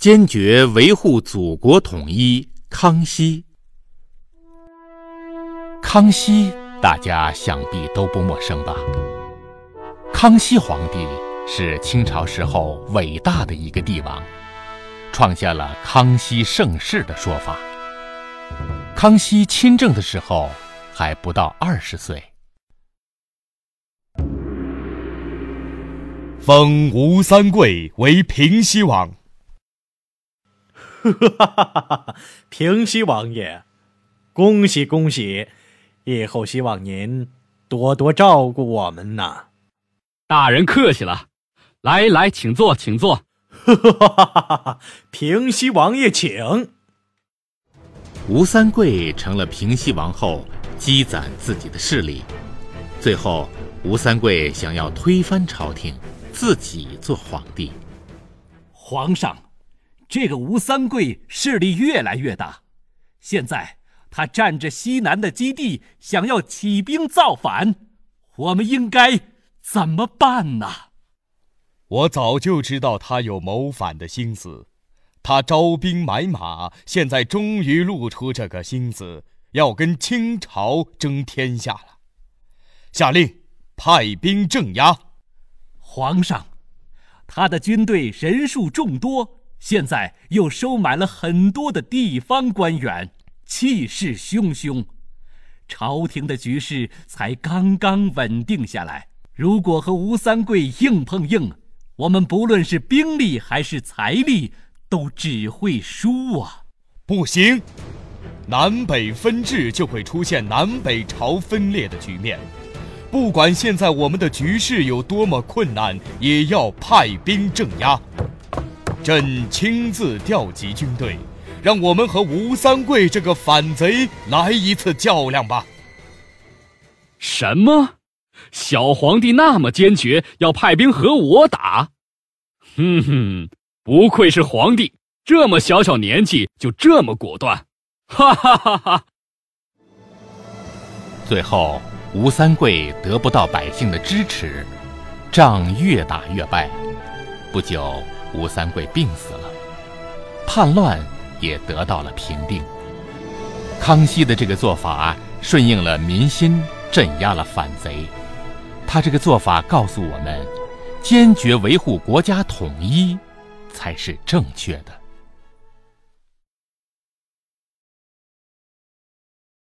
坚决维护祖国统一。康熙，康熙，大家想必都不陌生吧？康熙皇帝是清朝时候伟大的一个帝王，创下了“康熙盛世”的说法。康熙亲政的时候还不到二十岁，封吴三桂为平西王。哈哈哈哈哈！平西王爷，恭喜恭喜！以后希望您多多照顾我们呐。大人客气了，来来，请坐，请坐。哈哈哈哈哈！平西王爷请。吴三桂成了平西王后，积攒自己的势力。最后，吴三桂想要推翻朝廷，自己做皇帝。皇上。这个吴三桂势力越来越大，现在他占着西南的基地，想要起兵造反，我们应该怎么办呢？我早就知道他有谋反的心思，他招兵买马，现在终于露出这个心思，要跟清朝争天下了。下令派兵镇压。皇上，他的军队人数众多。现在又收买了很多的地方官员，气势汹汹，朝廷的局势才刚刚稳定下来。如果和吴三桂硬碰硬，我们不论是兵力还是财力，都只会输啊！不行，南北分治就会出现南北朝分裂的局面。不管现在我们的局势有多么困难，也要派兵镇压。朕亲自调集军队，让我们和吴三桂这个反贼来一次较量吧。什么？小皇帝那么坚决，要派兵和我打？哼哼，不愧是皇帝，这么小小年纪就这么果断，哈哈哈哈！最后，吴三桂得不到百姓的支持，仗越打越败，不久。吴三桂病死了，叛乱也得到了平定。康熙的这个做法顺应了民心，镇压了反贼。他这个做法告诉我们，坚决维护国家统一才是正确的。